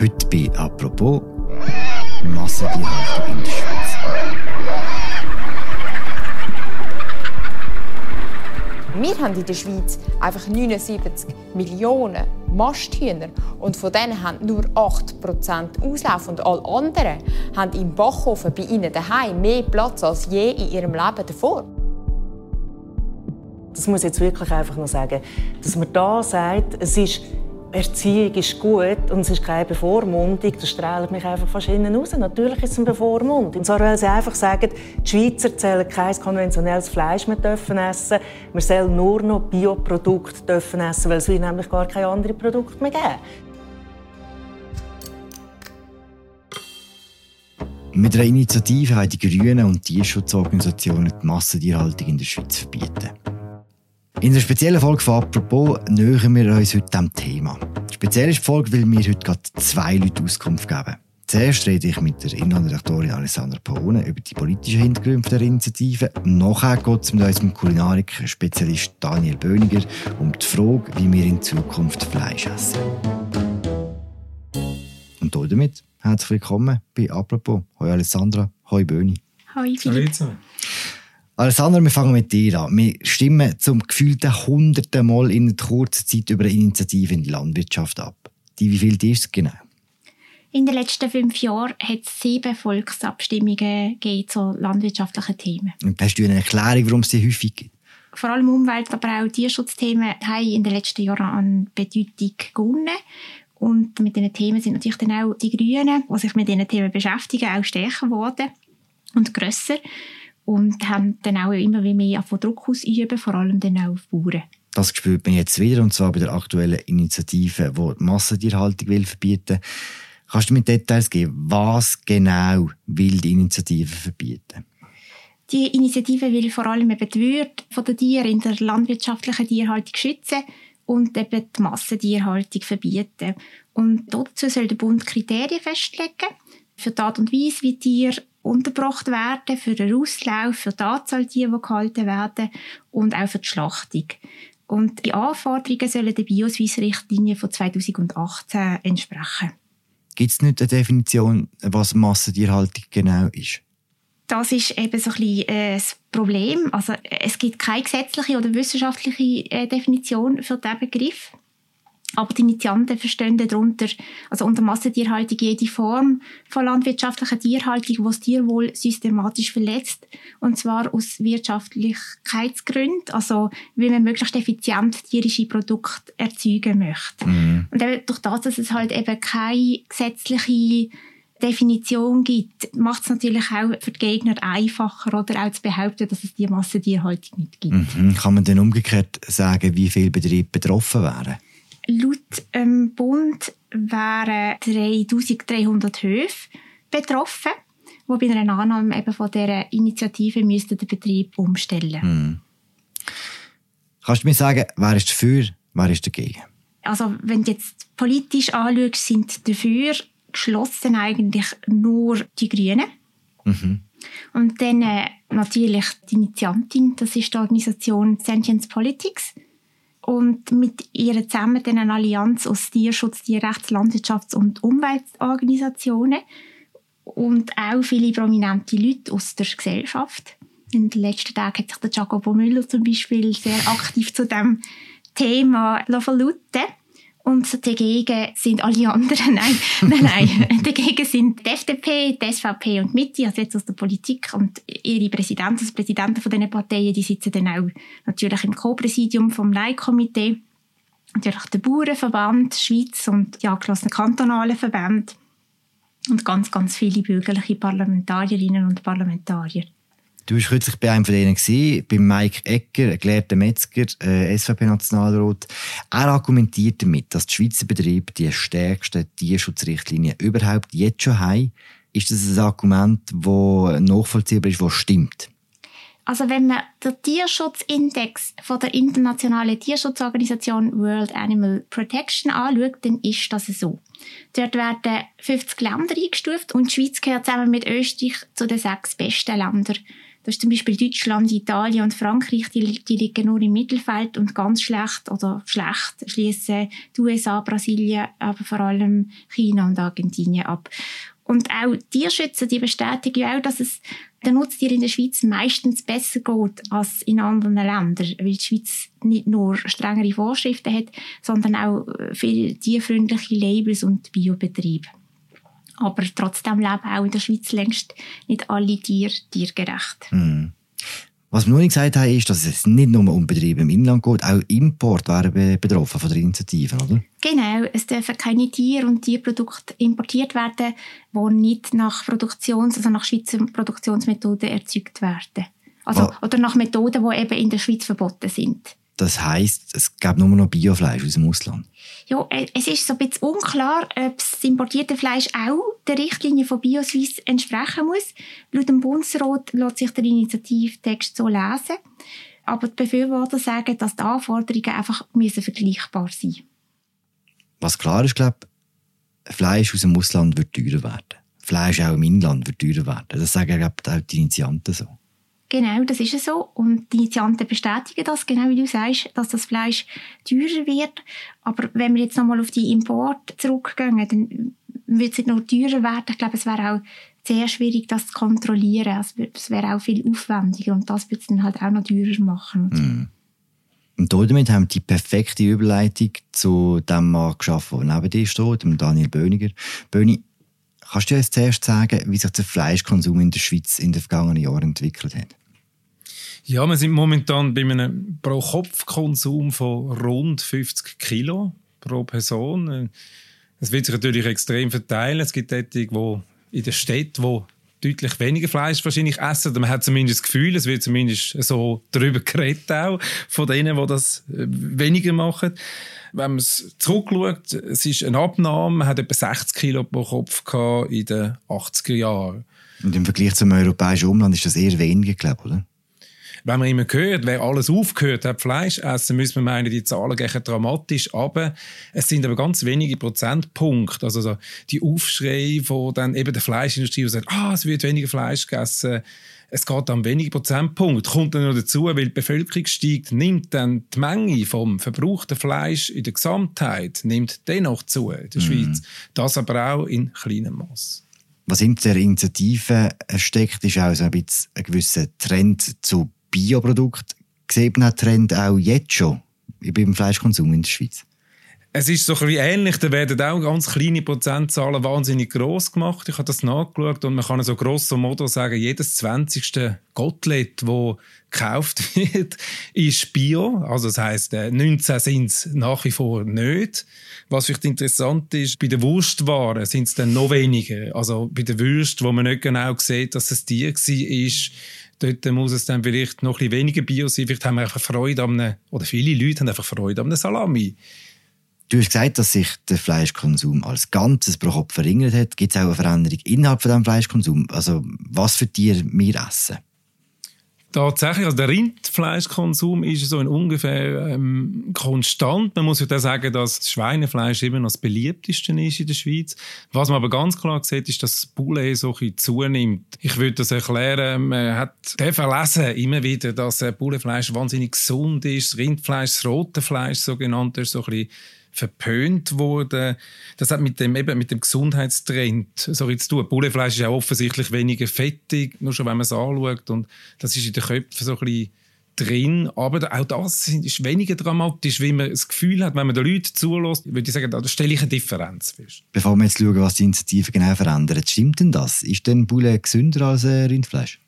Heute bei «Apropos» Massentierhaltung in der Schweiz. Wir haben in der Schweiz einfach 79 Millionen Masthühner und von denen haben nur 8% Auslauf und alle anderen haben im Backofen bei ihnen daheim mehr Platz als je in ihrem Leben davor. Das muss ich jetzt wirklich einfach noch sagen, dass man da sagt, es ist Erziehung ist gut und es ist keine Bevormundung, das strahlt mich einfach fast innen raus. Natürlich ist es eine Bevormundung. Und zwar, weil sie einfach sagen, die Schweizer sollen kein konventionelles Fleisch mehr dürfen essen, man soll nur noch Bioprodukte dürfen essen, weil es nämlich gar keine anderen Produkte mehr geben. Mit einer Initiative haben die Grünen und Tierschutzorganisationen die Massentierhaltung in der Schweiz verbieten. In der speziellen Folge von «Apropos» nähern wir uns heute diesem Thema. Speziell ist die Folge, weil wir heute gerade zwei Leute Auskunft geben. Zuerst rede ich mit der Inhaltredaktorin Alessandra Paone über die politischen Hintergründe der Initiative. Nachher geht es mit unserem Kulinarik-Spezialist Daniel Böniger um die Frage, wie wir in Zukunft Fleisch essen. Und damit herzlich willkommen bei «Apropos». Hoi Alessandra, hoi Böni. Hoi Philipp. Alessandra, wir fangen mit dir an. Wir stimmen zum gefühlten hunderten Mal in kurzer Zeit über eine Initiative in der Landwirtschaft ab. Die, wie viel ist es genau? In den letzten fünf Jahren hat es sieben Volksabstimmungen zu landwirtschaftlichen Themen. Und hast du eine Erklärung, warum es sie häufig gibt? Vor allem Umwelt-, aber auch Tierschutzthemen haben in den letzten Jahren an Bedeutung gewonnen. Und mit diesen Themen sind natürlich dann auch die Grünen, die sich mit diesen Themen beschäftigen, auch stärker geworden und grösser und haben dann auch immer mehr von Druck ausüben, vor allem dann auch auf Bauern. Das spürt man jetzt wieder, und zwar bei der aktuellen Initiative, die die Massentierhaltung will verbieten Kannst du mir Details geben, was genau will die Initiative verbieten? Die Initiative will vor allem eben die Würde der Tiere in der landwirtschaftlichen Tierhaltung schützen und eben die Massentierhaltung verbieten. Und dazu soll der Bund Kriterien festlegen für die Art und Weise, wie Tiere untergebracht werden, für den Auslauf, für die Anzahl Tiere, die gehalten werden und auch für die Schlachtung. Und die Anforderungen sollen der Bioswiss-Richtlinie von 2018 entsprechen. Gibt es nicht eine Definition, was Massentierhaltung genau ist? Das ist eben so ein bisschen äh, das Problem. Also, es gibt keine gesetzliche oder wissenschaftliche äh, Definition für diesen Begriff. Aber die Initianten verstehen darunter, also unter Massentierhaltung jede Form von landwirtschaftlicher Tierhaltung, die das Tierwohl systematisch verletzt. Und zwar aus Wirtschaftlichkeitsgründen, also weil man möglichst effizient tierische Produkte erzeugen möchte. Mhm. Und eben durch das, dass es halt eben keine gesetzliche Definition gibt, macht es natürlich auch für die Gegner einfacher oder auch zu behaupten, dass es die Massentierhaltung nicht gibt. Mhm. Kann man denn umgekehrt sagen, wie viele Betriebe betroffen wären? Laut ähm, Bund wären 3300 Höfe betroffen, die bei einer Annahme eben von dieser Initiative müssten den Betrieb umstellen hm. Kannst du mir sagen, wer ist dafür, wer ist dagegen? Also wenn du jetzt politisch anschaust, sind dafür geschlossen eigentlich nur die Grünen. Mhm. Und dann äh, natürlich die Initiantin, das ist die Organisation Sentience Politics und mit ihr zusammen eine Allianz aus Tierschutz, Tierrechts-, Landwirtschafts- und Umweltorganisationen und auch viele prominente Leute aus der Gesellschaft. In den letzten Tagen hat sich der Jacobo Müller zum Beispiel sehr aktiv zu dem Thema verlauten und dagegen sind alle anderen, nein, nein, nein, dagegen sind die FDP, die SVP und die Mitte, also jetzt aus der Politik und ihre Präsidenten, also Präsidenten von diesen Parteien, die sitzen dann auch natürlich im Co-Präsidium vom Leitkomitee. Natürlich der Bauernverband Schweiz und die angeschlossenen kantonalen Verbände und ganz, ganz viele bürgerliche Parlamentarierinnen und Parlamentarier. Du warst kürzlich bei einem von denen, gewesen, bei Mike Ecker, gelehrter Metzger, äh, SVP-Nationalrat. Er argumentiert damit, dass die Schweizer Betriebe die stärksten Tierschutzrichtlinien überhaupt jetzt schon haben. Ist das ein Argument, das nachvollziehbar ist, das stimmt? Also wenn man den Tierschutzindex von der internationalen Tierschutzorganisation World Animal Protection anschaut, dann ist das so. Dort werden 50 Länder eingestuft und die Schweiz gehört zusammen mit Österreich zu den sechs besten Ländern Das ist zum Beispiel Deutschland, Italien und Frankreich, die, die liegen nur im Mittelfeld und ganz schlecht oder schlecht schließen die USA, Brasilien, aber vor allem China und Argentinien ab. Und auch Tierschützer, die bestätigen auch, dass es den Nutztieren in der Schweiz meistens besser geht als in anderen Ländern, weil die Schweiz nicht nur strengere Vorschriften hat, sondern auch äh, viel tierfreundliche Labels und Biobetriebe. Aber trotzdem leben auch in der Schweiz längst nicht alle Tiere tiergerecht. Mhm. Was wir noch nicht gesagt haben, ist, dass es nicht nur um Betriebe im Inland geht, auch Import wären betroffen von der Initiative, oder? Genau, es dürfen keine Tiere und Tierprodukte importiert werden, die nicht nach Produktions-, also nach Schweizer Produktionsmethoden erzeugt werden. Also, oh. Oder nach Methoden, die eben in der Schweiz verboten sind. Das heisst, es gibt nur noch Biofleisch aus dem Ausland? Ja, äh, es ist so ein bisschen unklar, ob das importierte Fleisch auch der Richtlinie von BioSwiss entsprechen muss. Laut dem Bundesrat lässt sich der Initiativtext so lesen. Aber die Befürworter sagen, dass die Anforderungen einfach müssen vergleichbar sein müssen. Was klar ist, glaube ich, Fleisch aus dem Ausland wird teurer werden. Fleisch auch im Inland wird teurer werden. Das sagen, glaube ich, auch die Initianten so. Genau, das ist so. Und die Initianten bestätigen das, genau wie du sagst, dass das Fleisch teurer wird. Aber wenn wir jetzt nochmal auf die Import zurückgehen, dann wird es nicht nur teurer werden. Ich glaube, es wäre auch sehr schwierig, das zu kontrollieren. Es wäre auch viel aufwendiger und das wird es dann halt auch noch teurer machen. Mhm. Und damit haben wir die perfekte Überleitung zu dem Mann geschaffen, der neben dir steht, dem Daniel Böniger. Böni, kannst du uns zuerst sagen, wie sich der Fleischkonsum in der Schweiz in den vergangenen Jahren entwickelt hat? Ja, wir sind momentan bei einem Pro-Kopf-Konsum von rund 50 Kilo pro Person. Es wird sich natürlich extrem verteilen. Es gibt dort, wo in der Stadt, wo deutlich weniger Fleisch wahrscheinlich essen. Man hat zumindest das Gefühl, es wird zumindest so darüber geredet auch, von denen, die das äh, weniger machen. Wenn man es zurückschaut, es ist eine Abnahme, man hat etwa 60 Kilo pro Kopf in den 80er Jahren. Und im Vergleich zum europäischen Umland ist das eher weniger, glaube ich, oder? Wenn man immer hört, wer alles aufgehört hat, Fleisch essen, müsste man meinen, die Zahlen gehen dramatisch aber Es sind aber ganz wenige Prozentpunkte. Also so die Aufschrei von dann eben der Fleischindustrie, die sagt, ah, es wird weniger Fleisch gegessen. Es geht dann wenige Prozentpunkte. Kommt dann noch dazu, weil die Bevölkerung steigt, nimmt dann die Menge vom verbrauchten Fleisch in der Gesamtheit nimmt dennoch zu in der mm. Schweiz. Das aber auch in kleinem Maß. Was hinter der Initiative steckt, ist auch so ein bisschen ein gewisser Trend zu Bioprodukt sieht man Trend auch jetzt schon beim Fleischkonsum in der Schweiz? Es ist so ein bisschen ähnlich. Da werden auch ganz kleine Prozentzahlen wahnsinnig gross gemacht. Ich habe das nachgeschaut und man kann so grosso modo sagen, jedes 20. Gottlet, das gekauft wird, ist Bio. Also das heisst, 19 sind es nach wie vor nicht. Was vielleicht interessant ist, bei den Wurstwaren sind es dann noch weniger. Also bei den Würsten, wo man nicht genau sieht, dass es Tier war, Dort muss es dann vielleicht noch ein bisschen weniger Bio sein. Vielleicht haben wir einfach Freude an einem, oder viele Leute haben einfach Freude an einem Salami. Du hast gesagt, dass sich der Fleischkonsum als Ganzes pro Kopf verringert hat. Gibt es auch eine Veränderung innerhalb von diesem Fleischkonsum? Also was für Tiere wir essen? Tatsächlich, also der Rindfleischkonsum ist so in ungefähr ähm, konstant. Man muss ja sagen, dass das Schweinefleisch immer noch das beliebteste ist in der Schweiz. Was man aber ganz klar sieht, ist, dass das Poulet so ein zunimmt. Ich würde das erklären, man hat verlesen immer wieder, dass äh, Pouletfleisch wahnsinnig gesund ist. Das Rindfleisch, das rote Fleisch sogenannt, ist so ein bisschen verpönt wurde. Das hat mit dem, eben mit dem Gesundheitstrend so zu tun. Bullefleisch ist ja offensichtlich weniger fettig, nur schon wenn man es anschaut. Und das ist in den Köpfen so ein bisschen drin. Aber auch das ist weniger dramatisch, wie man das Gefühl hat, wenn man den Leuten zulässt, würde ich sagen, da stelle ich eine Differenz fest. Bevor wir jetzt schauen, was die Initiative genau verändert, stimmt denn das? Ist denn Bulle gesünder als Rindfleisch?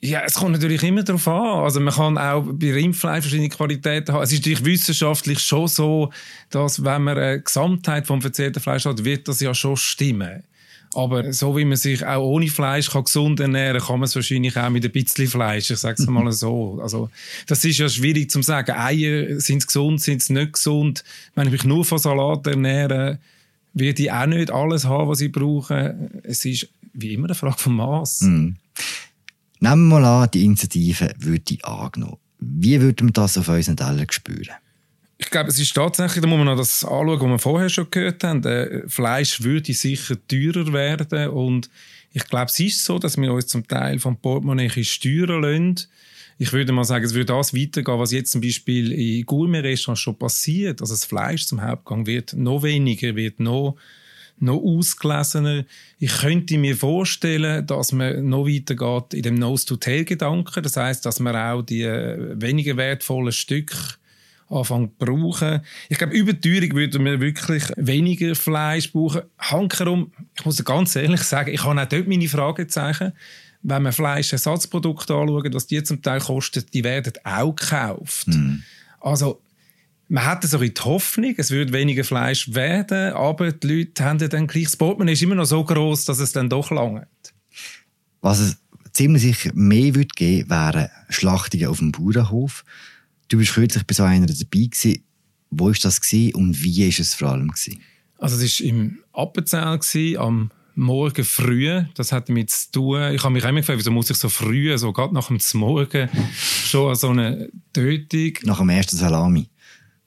Ja, es kommt natürlich immer darauf an. Also man kann auch bei Rindfleisch verschiedene Qualitäten haben. Es ist natürlich wissenschaftlich schon so, dass wenn man eine Gesamtheit vom verzehrten Fleisch hat, wird das ja schon stimmen. Aber so wie man sich auch ohne Fleisch kann gesund ernähren kann, kann man es wahrscheinlich auch mit ein bisschen Fleisch. Ich sage es mal so. Also, das ist ja schwierig zu sagen. Eier, sind gesund, sind sie nicht gesund? Wenn ich mich nur von Salat ernähre, werde ich auch nicht alles haben, was ich brauche. Es ist wie immer eine Frage vom Maß. Mm. Nehmen wir mal an, die Initiative würde angenommen. Wie würde man das auf unseren Teller spüren? Ich glaube, es ist tatsächlich, da muss man noch das anschauen, was wir vorher schon gehört haben. Äh, Fleisch würde sicher teurer werden und Ich glaube, es ist so, dass wir uns zum Teil vom Portemonnaie steuern lassen. Ich würde mal sagen, es würde das weitergehen, was jetzt zum Beispiel in Gourmet-Restaurants schon passiert. Also das Fleisch zum Hauptgang wird noch weniger, wird noch noch ausgelesener. Ich könnte mir vorstellen, dass man noch weitergeht in dem Nose-to-Tail-Gedanken. Das heißt, dass man auch die äh, weniger wertvollen Stücke anfangen zu brauchen. Ich glaube, über die Teuerung würden wir wirklich weniger Fleisch brauchen. Hankerum, ich muss ganz ehrlich sagen, ich habe auch dort meine Fragezeichen. Wenn man Fleischersatzprodukte anschaut, was die zum Teil kosten, die werden auch gekauft. Mm. Also, man hatte so die Hoffnung, es würde weniger Fleisch werden, aber die Leute haben dann gleich, das Portemonnaie ist immer noch so groß, dass es dann doch langt. Was es ziemlich sicher mehr würde geben, wären Schlachtungen auf dem Bauernhof. Du bist kürzlich bei so einer dabei gewesen. Wo war das gewesen und wie war es vor allem gewesen? Also es war im Appenzell gewesen, am Morgen früh. Das hat damit zu tun. Ich habe mich immer gefragt, wieso muss ich so früh, so gerade nach dem Morgen, schon an so eine Tötung. Nach dem ersten Salami.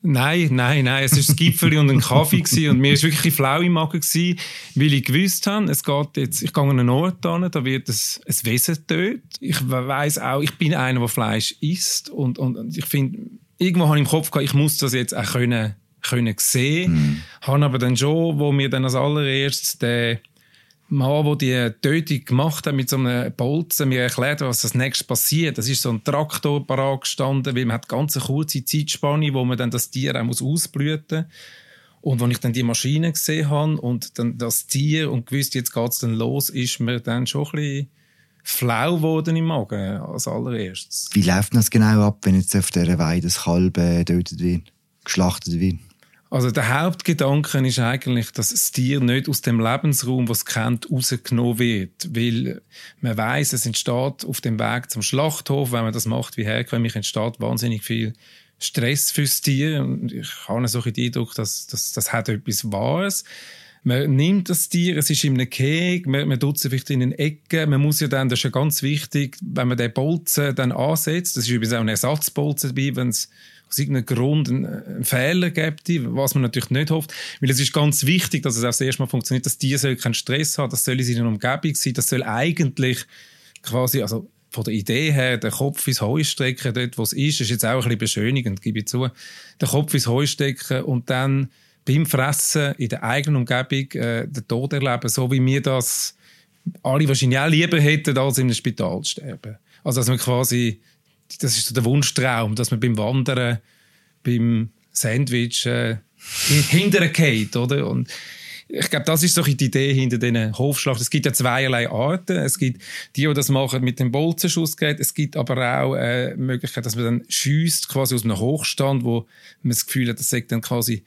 Nein, nein, nein. Es war ein Gipfel und ein Kaffee gewesen. und mir war wirklich flau im Magen, gewesen, weil ich gewusst habe, es geht jetzt, ich gehe an einen Ort hin, da wird ein, ein Wesen tötet. Ich weiß auch, ich bin einer, der Fleisch isst und, und, und ich finde, irgendwo habe ich im Kopf gehabt, ich muss das jetzt auch können, können sehen. Mhm. Habe aber dann schon, wo mir dann als allererstes der Mann, der die Tötung gemacht hat mit so einem Bolzen, mir erklärt, was das nächste passiert. Das ist so ein Traktor parat gestanden, weil man hat ganz eine kurze Zeitspanne, wo man dann das Tier auch muss ausblüten muss. Und als ich dann die Maschine gesehen habe und dann das Tier und gewusst, jetzt geht es dann los, ist mir dann schon ein bisschen flau geworden im Magen als allererstes. Wie läuft das genau ab, wenn jetzt auf dieser Weide das Kalb getötet wird, geschlachtet wird? Also der Hauptgedanke ist eigentlich, dass das Tier nicht aus dem Lebensraum, was kennt, rausgenommen wird, weil man weiß, es entsteht auf dem Weg zum Schlachthof, wenn man das macht wie herkömmlich, entsteht wahnsinnig viel Stress fürs Tier und ich habe so den Eindruck, dass, dass das hat etwas Wahres. Man nimmt das Tier, es ist in einem Keg, man, man tut es vielleicht in eine Ecke. Man muss ja dann, das ist ja ganz wichtig, wenn man den Bolzen dann ansetzt, das ist übrigens auch ein Ersatzbolzen dabei, wenn es aus irgendeinem Grund einen, Fehler gibt, was man natürlich nicht hofft. Weil es ist ganz wichtig, dass es auch das erste Mal funktioniert, dass die keinen Stress haben, das soll in seiner Umgebung sein, das soll eigentlich quasi, also von der Idee her, der Kopf ins Heu stecken, dort wo es ist, ist jetzt auch ein bisschen beschönigend, gebe ich zu, der Kopf ins Heu stecken und dann beim Fressen in der eigenen Umgebung äh, den Tod erleben, so wie wir das alle wahrscheinlich auch lieber hätten, als einem Spital zu sterben. Also dass man quasi das ist so der Wunschtraum, dass man beim Wandern, beim Sandwich äh, hinterher geht, oder? Und ich glaube, das ist so die Idee hinter diesen Hofschlachten. Es gibt ja zweierlei Arten. Es gibt die, die das machen mit dem Bolzenschussgerät. Es gibt aber auch äh, Möglichkeit, dass man dann schießt quasi aus einem Hochstand, wo man das Gefühl hat, das sagt dann quasi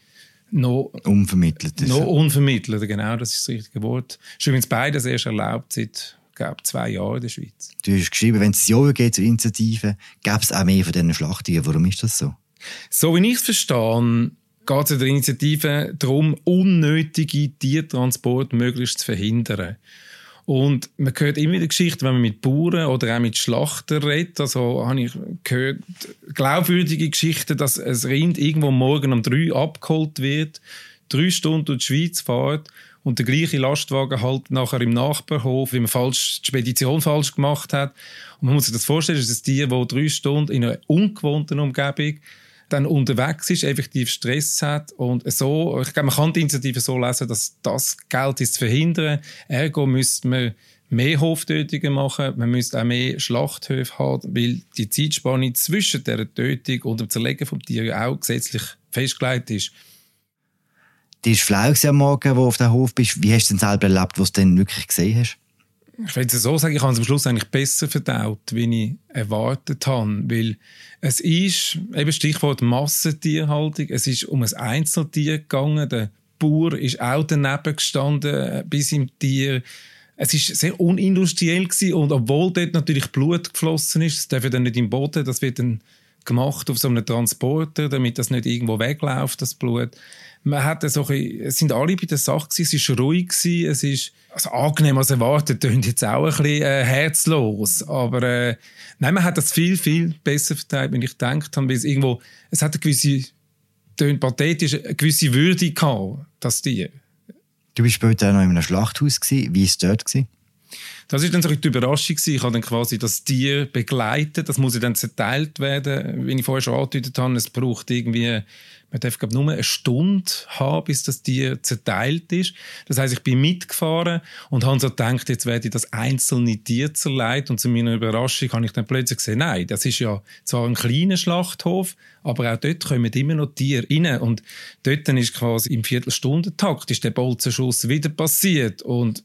noch unvermittelt. Noch unvermittelt, genau, das ist das richtige Wort. Ist übrigens beides erst erlaubt seit glaube zwei Jahre in der Schweiz. Du hast geschrieben, wenn es Ja geht zur Initiative, gäbe es auch mehr von diesen Schlachtungen. Warum ist das so? So wie ich es verstehe, geht es in der Initiative darum, unnötige Tiertransporte möglichst zu verhindern. Und man hört immer wieder Geschichten, wenn man mit Bauern oder auch mit Schlachtern redet. Also habe ich gehört, glaubwürdige Geschichten, dass ein Rind irgendwo morgen um drei abgeholt wird, drei Stunden durch die Schweiz fährt und der gleiche Lastwagen halt nachher im Nachbarhof, wie man falsch, die Spedition falsch gemacht hat. Und man muss sich das vorstellen, das ist ein Tier, das drei Stunden in einer ungewohnten Umgebung dann unterwegs ist, effektiv Stress hat und so, ich glaube, man kann die Initiative so lesen, dass das Geld ist zu verhindern. Ergo müsste man mehr Hoftötungen machen, man müsste auch mehr Schlachthöfe haben, weil die Zeitspanne zwischen der Tötung und dem Zerlegen vom Tier auch gesetzlich festgelegt ist. Die war flau am Morgen, wo du auf dem Hof bist. Wie hast du denn selber erlebt, was du denn wirklich gesehen hast? Ich will es so sagen, ich habe es am Schluss eigentlich besser verdaut, wie ich erwartet habe. Weil es ist, eben Stichwort Massentierhaltung, es ist um ein Einzeltier gegangen. Der Bauer ist auch daneben gestanden, bis im Tier. Es ist sehr unindustriell gewesen und obwohl dort natürlich Blut geflossen ist, das darf ja dann nicht im Boden, das wird dann gemacht auf so einem Transporter, damit das nicht irgendwo wegläuft, das Blut man hat so ein, es sind alle bei der Sache gewesen, es ist ruhig gewesen, es ist also angenehm als erwartet, klingt jetzt auch ein bisschen äh, herzlos, aber äh, nein, man hat das viel, viel besser verteilt, wenn ich gedacht habe, weil es irgendwo, es hat eine gewisse, tönt pathetisch, eine gewisse Würde gehabt, das Tier. Du bist später noch in einem Schlachthaus gewesen. Wie war es dort gewesen? Das ist dann so die Überraschung gewesen. Ich habe dann quasi das Tier begleitet. Das muss dann zerteilt werden. Wie ich vorher schon angedeutet habe, es braucht irgendwie man darf glaub, nur eine Stunde haben, bis das Tier zerteilt ist. Das heißt, ich bin mitgefahren und habe so gedacht, jetzt werde ich das einzelne Tier zerlegt. Und zu meiner Überraschung habe ich dann plötzlich gesehen, nein, das ist ja zwar ein kleiner Schlachthof, aber auch dort kommen immer noch Tiere rein. Und dort ist quasi im Viertelstundentakt ist der Bolzenschuss wieder passiert. Und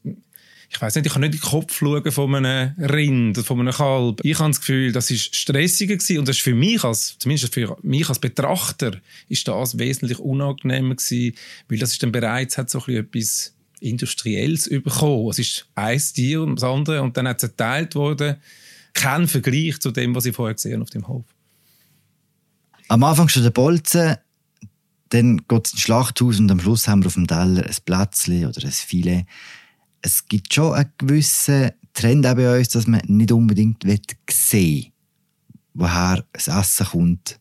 ich weiß nicht, ich kann nicht in den Kopf schauen von einem Rind, von einem Kalb. Ich habe das Gefühl, das ist stressiger gewesen und das ist für mich als, zumindest für mich als Betrachter, ist das wesentlich unangenehmer gewesen, weil das ist dann bereits hat so ein etwas Industrielles bekommen. Es ist ein Tier und das andere und dann hat es erteilt worden. Kein Vergleich zu dem, was ich vorher gesehen auf dem Hof. Am Anfang schon der Bolzen, dann geht es ins Schlachthaus und am Schluss haben wir auf dem Teller ein Plätzchen oder ein Filet es gibt schon einen gewissen Trend auch bei uns, dass man nicht unbedingt sehen will, woher das Essen kommt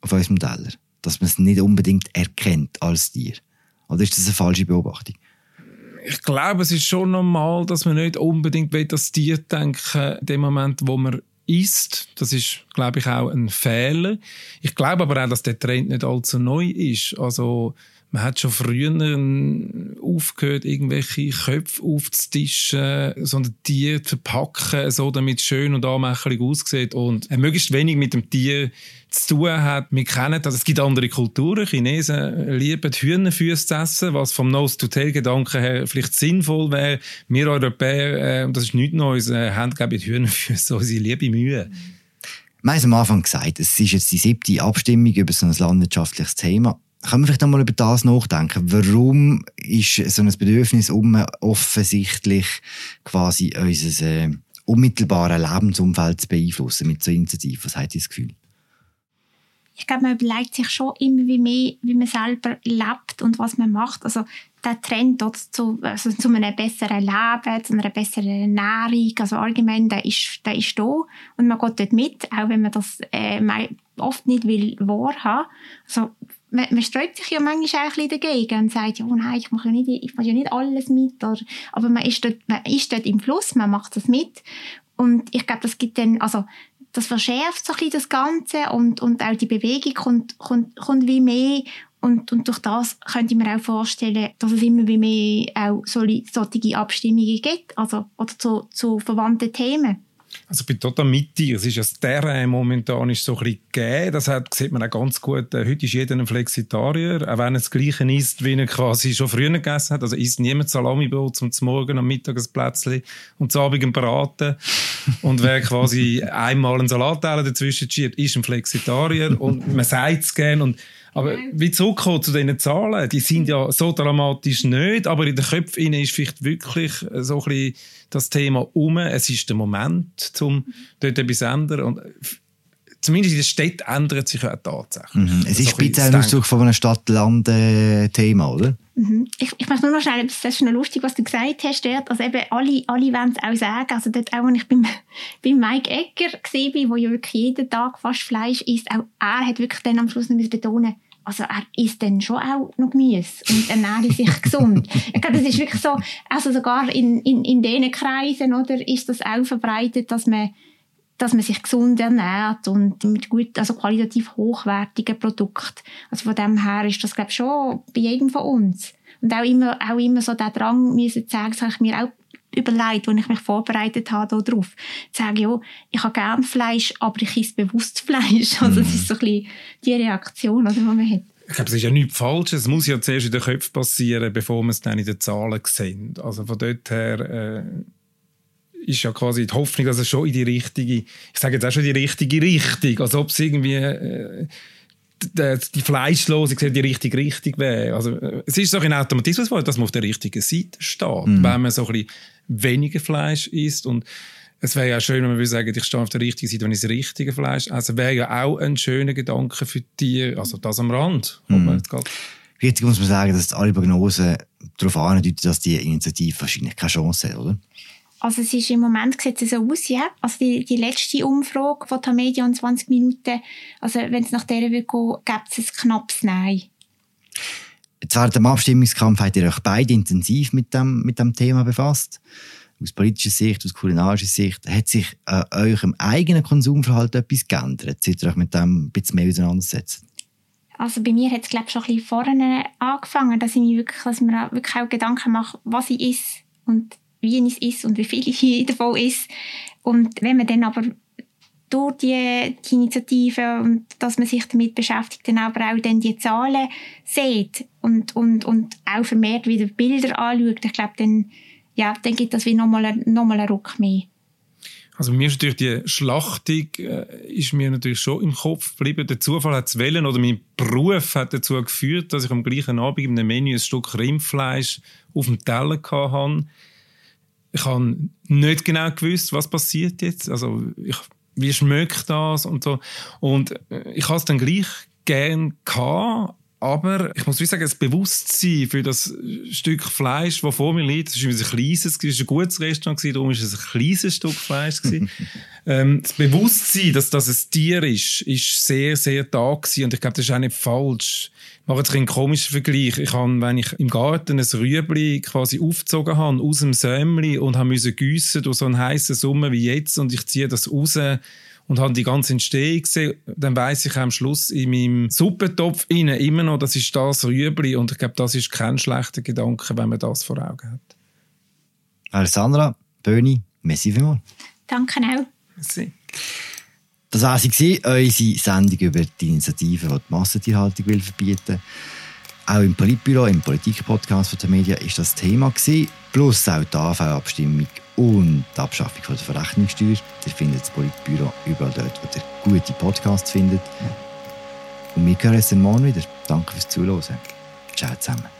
auf unserem Teller. Dass man es nicht unbedingt erkennt als Tier. Oder ist das eine falsche Beobachtung? Ich glaube, es ist schon normal, dass man nicht unbedingt das Tier denken in dem Moment, wo man isst. Das ist, glaube ich, auch ein Fehler. Ich glaube aber auch, dass der Trend nicht allzu neu ist. Also man hat schon früher aufgehört, irgendwelche Köpfe aufzutischen, sondern Tiere zu verpacken, so damit es schön und anmächtig aussieht und möglichst wenig mit dem Tier zu tun hat. Wir kennen das. Es gibt andere Kulturen. Chinesen lieben Hühnerfüße zu essen, was vom Nose-to-Tail-Gedanken her vielleicht sinnvoll wäre. Wir Europäer, äh, das ist nichts Neues, äh, haben, glaube ich, Hühnerfüße unsere liebe Mühe. Wir haben es am Anfang gesagt, es ist jetzt die siebte Abstimmung über so ein landwirtschaftliches Thema. Können wir vielleicht einmal über das nachdenken? Warum ist so ein Bedürfnis um offensichtlich quasi unser äh, unmittelbares Lebensumfeld zu beeinflussen mit so Initiativen? Was hat ihr das Gefühl? Ich glaube, man überlegt sich schon immer wie mehr, wie man selber lebt und was man macht. Also der Trend zu, also zu einem besseren Leben, zu einer besseren Ernährung, also allgemein, der ist, der ist da und man geht dort mit, auch wenn man das äh, oft nicht will wahrhaben. Also man, man sträubt sich ja manchmal auch ein bisschen dagegen und sagt, ja, nein, ich mache ja nicht, ich mache ja nicht alles mit. Oder, aber man ist, dort, man ist dort im Fluss, man macht das mit. Und ich glaube, das gibt dann, also, das verschärft so ein bisschen das Ganze und, und auch die Bewegung kommt, kommt, kommt wie mehr. Und, und durch das könnte ich mir auch vorstellen, dass es immer wie mehr auch solche Abstimmungen gibt, also, oder zu, zu verwandten Themen. Also ich bin total mit. Es ist ja das Terrain momentan ist so ein bisschen gegeben. Das hat, sieht man auch ganz gut. Äh, heute ist jeder ein Flexitarier, auch wenn er das Gleiche isst, wie er quasi schon früher gegessen hat. Also isst niemand Salamibrot zum Morgen, am Mittag ein Plätzchen und zum Abend ein Braten. Und wer quasi einmal einen Salatteller dazwischen schiebt, ist ein Flexitarier. und man sagt es gerne. Und aber wie zurückkommen zu diesen Zahlen, die sind ja so dramatisch nicht, aber in den Köpfen ist vielleicht wirklich so ein bisschen das Thema um. Es ist der Moment, um dort etwas zu ändern. Und zumindest in der Stadt ändert sich ja tatsächlich. Mhm. Es ist ein bisschen ein Ausdruck von einem Stadt-Land-Thema, oder? Mhm. Ich, ich möchte nur noch schnell, das ist noch lustig, was du gesagt hast dort. Also eben, alle, alle wollen es auch sagen. Also dort auch, als ich beim, beim Mike Egger war, wo ja wirklich jeden Tag fast Fleisch isst, auch er hat wirklich dann am Schluss noch betonen also er isst dann schon auch noch Gemüse und ernährt sich gesund. Ich glaube, das ist wirklich so, also sogar in, in, in diesen Kreisen, oder, ist das auch verbreitet, dass man, dass man sich gesund ernährt und mit gut, also qualitativ hochwertigen Produkten. Also von dem her ist das, glaube ich, schon bei jedem von uns. Und auch immer, auch immer so der Drang, müssen zu sagen, das habe ich mir auch überlegt, als ich mich vorbereitet habe darauf, zu sagen, ja, ich habe gern Fleisch, aber ich esse bewusst Fleisch. Also das ist so ein bisschen die Reaktion, die man hat. Ich glaube, es ist ja nichts Falsches. Es muss ja zuerst in den Köpfen passieren, bevor man es dann in den Zahlen sehen. Also von dort her äh, ist ja quasi die Hoffnung, dass es schon in die richtige, ich sage jetzt auch schon die richtige Richtung, als ob es irgendwie äh, die Fleischlose die richtige Richtung wäre. Also, äh, es ist so ein Automatismus, dass man auf der richtigen Seite steht, mhm. wenn man so ein bisschen weniger Fleisch isst. Und es wäre ja schön, wenn man würde sagen, ich stehe auf der richtigen Seite, wenn ich das richtige Fleisch. Also wäre ja auch ein schöner Gedanke für die, also das am Rand. Mhm. Richtig muss man sagen, dass alle Prognosen darauf andeuten, dass die Initiative wahrscheinlich keine Chance hat, oder? Also es ist im Moment sieht es so aus, ja. Also die, die letzte Umfrage von der Media in 20 Minuten, also wenn es nach der wird gehen, gibt es ein knappes Nein. Jetzt während dem Abstimmungskampf habt ihr euch beide intensiv mit dem, mit dem Thema befasst. aus politischer Sicht, aus kulinarischer Sicht, hat sich an eurem eigenen Konsumverhalten etwas geändert, seit ihr euch mit dem ein bisschen mehr auseinandersetzt? Also bei mir hat es glaube ich schon ein bisschen vorne angefangen, dass ich mir wirklich, dass mir wirklich auch Gedanken mache, was ich esse und wie es esse und wie viel ich davon esse. Und wenn man dann aber durch die, die Initiative und dass man sich damit beschäftigt, dann aber auch dann die Zahlen sieht und, und, und auch vermehrt wieder Bilder anschaut, ich glaube, dann, ja, dann gibt das wie nochmal noch mal einen Ruck mehr. Also mir ist natürlich die Schlachtung äh, ist mir natürlich schon im Kopf geblieben. Der Zufall hat es wählen oder mein Beruf hat dazu geführt, dass ich am gleichen Abend einem Menü ein Stück Rindfleisch auf dem Teller hatte. Ich habe nicht genau gewusst, was passiert jetzt. Also ich, wie schmeckt das und so. Und äh, ich habe es dann gleich gern gehabt, aber ich muss sagen, das Bewusstsein für das Stück Fleisch, das vor mir liegt, das ist ein kleines, es war ein gutes Restaurant, darum war es ein kleines Stück Fleisch. ähm, das Bewusstsein, dass das ein Tier ist, ist sehr, sehr da gewesen. und ich glaube, das ist auch nicht falsch. Ich mache jetzt einen komischen Vergleich. Ich habe, wenn ich im Garten ein Rüebli quasi aufgezogen habe, aus dem Sämli und habe müssen giessen durch so einen heißen Sommer wie jetzt und ich ziehe das raus und habe die ganze Entstehung gesehen, dann weiß ich am Schluss in meinem Suppentopf innen immer noch, das ist das Rüebli und ich glaube, das ist kein schlechter Gedanke, wenn man das vor Augen hat. Alessandra, Böni, merci vielmals. Danke auch. Merci. Das war sie, unsere Sendung über die Initiative, die die Massentierhaltung will verbieten Auch im Politbüro, im Politikpodcast der Medien, ist das Thema gewesen, plus auch die AV-Abstimmung und die Abschaffung der Verrechnungssteuer. Ihr findet das Politbüro überall dort, wo ihr gute Podcasts findet. Und wir hören uns morgen wieder. Danke fürs Zuhören. Ciao zusammen.